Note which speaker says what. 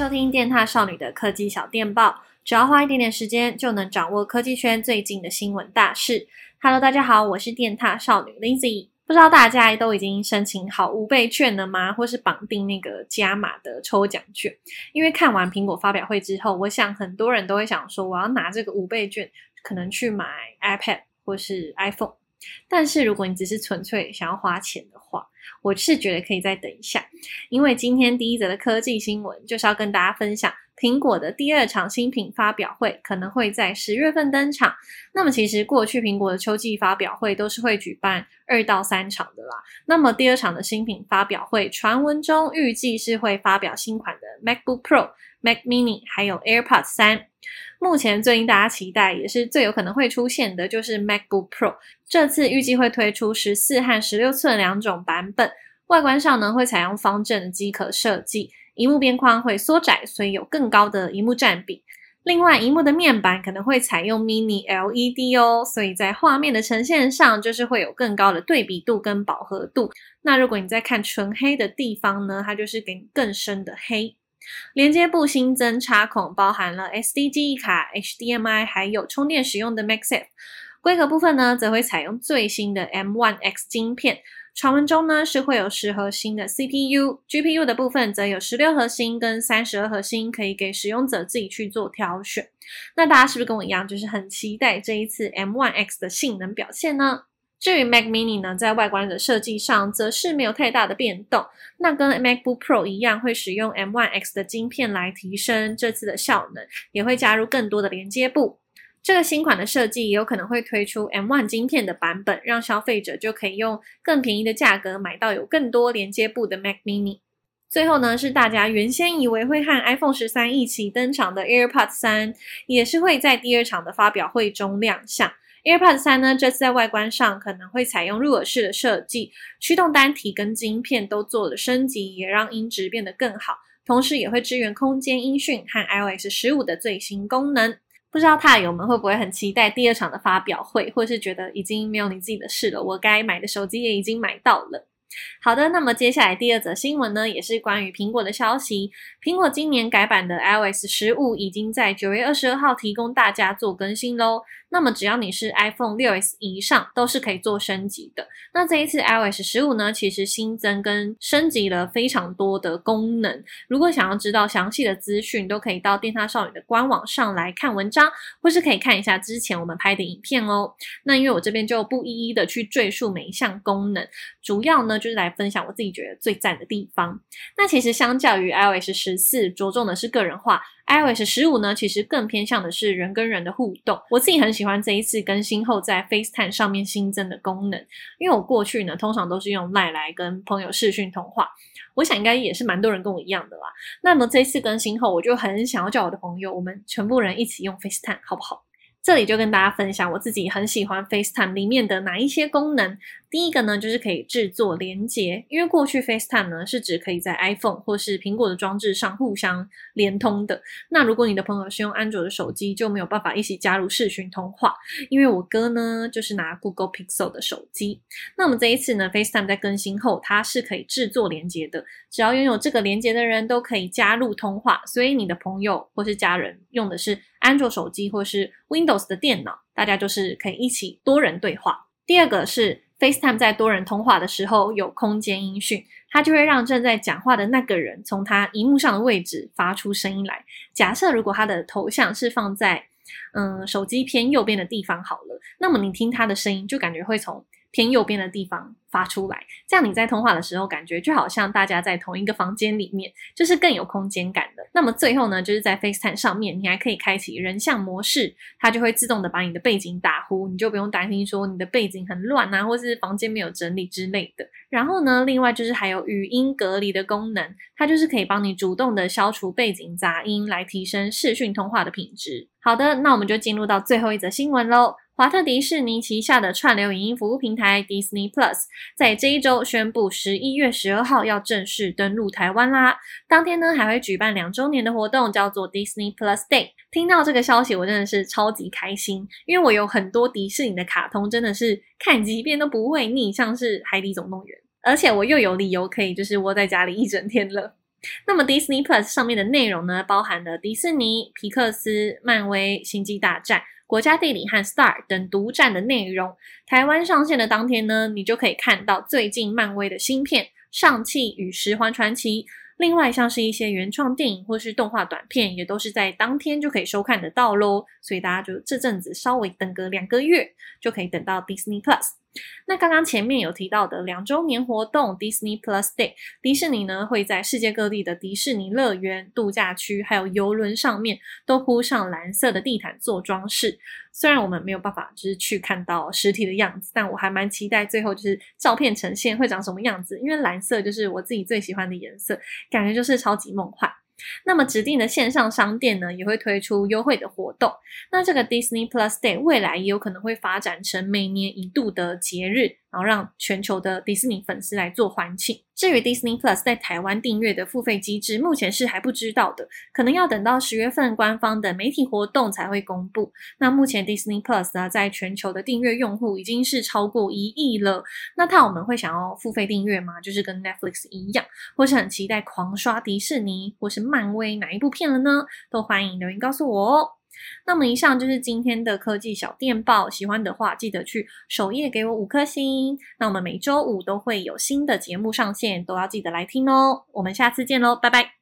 Speaker 1: 收听电踏少女的科技小电报，只要花一点点时间，就能掌握科技圈最近的新闻大事。Hello，大家好，我是电踏少女 Lindsay。不知道大家都已经申请好五倍券了吗？或是绑定那个加码的抽奖券？因为看完苹果发表会之后，我想很多人都会想说，我要拿这个五倍券，可能去买 iPad 或是 iPhone。但是如果你只是纯粹想要花钱的话，我是觉得可以再等一下，因为今天第一则的科技新闻就是要跟大家分享苹果的第二场新品发表会可能会在十月份登场。那么其实过去苹果的秋季发表会都是会举办二到三场的啦。那么第二场的新品发表会，传闻中预计是会发表新款 MacBook Pro、Mac Mini 还有 AirPods 三。目前最令大家期待，也是最有可能会出现的，就是 MacBook Pro。这次预计会推出十四和十六寸两种版本。外观上呢，会采用方正的机壳设计，荧幕边框会缩窄，所以有更高的荧幕占比。另外，荧幕的面板可能会采用 Mini LED 哦，所以在画面的呈现上，就是会有更高的对比度跟饱和度。那如果你在看纯黑的地方呢，它就是给你更深的黑。连接部新增插孔，包含了 SD 记忆卡、HDMI，还有充电使用的 MagSafe。规格部分呢，则会采用最新的 M1X 晶片。传闻中呢，是会有十核心的 CPU，GPU 的部分则有十六核心跟三十二核心，可以给使用者自己去做挑选。那大家是不是跟我一样，就是很期待这一次 M1X 的性能表现呢？至于 Mac Mini 呢，在外观的设计上则是没有太大的变动。那跟 MacBook Pro 一样，会使用 M1X 的晶片来提升这次的效能，也会加入更多的连接部。这个新款的设计也有可能会推出 M1 晶片的版本，让消费者就可以用更便宜的价格买到有更多连接部的 Mac Mini。最后呢，是大家原先以为会和 iPhone 十三一起登场的 AirPods 三，也是会在第二场的发表会中亮相。AirPods 三呢，这次在外观上可能会采用入耳式的设计，驱动单体跟晶片都做了升级，也让音质变得更好。同时也会支援空间音讯和 iOS 十五的最新功能。不知道踏友们会不会很期待第二场的发表会，或是觉得已经没有你自己的事了？我该买的手机也已经买到了。好的，那么接下来第二则新闻呢，也是关于苹果的消息。苹果今年改版的 iOS 十五已经在九月二十二号提供大家做更新喽。那么只要你是 iPhone 6s 以上，都是可以做升级的。那这一次 iOS 十五呢，其实新增跟升级了非常多的功能。如果想要知道详细的资讯，都可以到电獭少女的官网上来看文章，或是可以看一下之前我们拍的影片哦。那因为我这边就不一一的去赘述每一项功能，主要呢就是来分享我自己觉得最赞的地方。那其实相较于 iOS 十四，着重的是个人化。iOS 十五呢，其实更偏向的是人跟人的互动。我自己很喜欢这一次更新后在 FaceTime 上面新增的功能，因为我过去呢通常都是用 lie 来跟朋友视讯通话，我想应该也是蛮多人跟我一样的啦。那么这一次更新后，我就很想要叫我的朋友，我们全部人一起用 FaceTime，好不好？这里就跟大家分享我自己很喜欢 FaceTime 里面的哪一些功能。第一个呢，就是可以制作连接，因为过去 FaceTime 呢是只可以在 iPhone 或是苹果的装置上互相连通的。那如果你的朋友是用安卓的手机，就没有办法一起加入视讯通话。因为我哥呢就是拿 Google Pixel 的手机。那么这一次呢，FaceTime 在更新后，它是可以制作连接的，只要拥有这个连接的人都可以加入通话。所以你的朋友或是家人用的是安卓手机或是 Windows 的电脑，大家就是可以一起多人对话。第二个是。FaceTime 在多人通话的时候有空间音讯，它就会让正在讲话的那个人从他荧幕上的位置发出声音来。假设如果他的头像是放在嗯手机偏右边的地方好了，那么你听他的声音就感觉会从偏右边的地方发出来，这样你在通话的时候感觉就好像大家在同一个房间里面，就是更有空间感的。那么最后呢，就是在 FaceTime 上面，你还可以开启人像模式，它就会自动的把你的背景打糊，你就不用担心说你的背景很乱啊，或是房间没有整理之类的。然后呢，另外就是还有语音隔离的功能，它就是可以帮你主动的消除背景杂音，来提升视讯通话的品质。好的，那我们就进入到最后一则新闻喽。华特迪士尼旗下的串流影音服务平台 Disney Plus 在这一周宣布，十一月十二号要正式登陆台湾啦。当天呢，还会举办两周年的活动，叫做 Disney Plus Day。听到这个消息，我真的是超级开心，因为我有很多迪士尼的卡通，真的是看几遍都不会腻，像是《海底总动员》，而且我又有理由可以就是窝在家里一整天了。那么 Disney Plus 上面的内容呢，包含了迪士尼、皮克斯、漫威、星际大战、国家地理和 Star 等独占的内容。台湾上线的当天呢，你就可以看到最近漫威的新片《上气与十环传奇》。另外，像是一些原创电影或是动画短片，也都是在当天就可以收看得到喽。所以大家就这阵子稍微等个两个月，就可以等到 Disney Plus。那刚刚前面有提到的两周年活动 Disney Plus Day，迪士尼呢会在世界各地的迪士尼乐园、度假区还有游轮上面都铺上蓝色的地毯做装饰。虽然我们没有办法就是去看到实体的样子，但我还蛮期待最后就是照片呈现会长什么样子，因为蓝色就是我自己最喜欢的颜色，感觉就是超级梦幻。那么指定的线上商店呢，也会推出优惠的活动。那这个 Disney Plus Day 未来也有可能会发展成每年一度的节日。然后让全球的迪士尼粉丝来做欢庆。至于 Disney Plus 在台湾订阅的付费机制，目前是还不知道的，可能要等到十月份官方的媒体活动才会公布。那目前 Disney Plus 啊，在全球的订阅用户已经是超过一亿了。那他我们会想要付费订阅吗？就是跟 Netflix 一样，或是很期待狂刷迪士尼或是漫威哪一部片了呢？都欢迎留言告诉我哦。那么以上就是今天的科技小电报，喜欢的话记得去首页给我五颗星。那我们每周五都会有新的节目上线，都要记得来听哦。我们下次见喽，拜拜。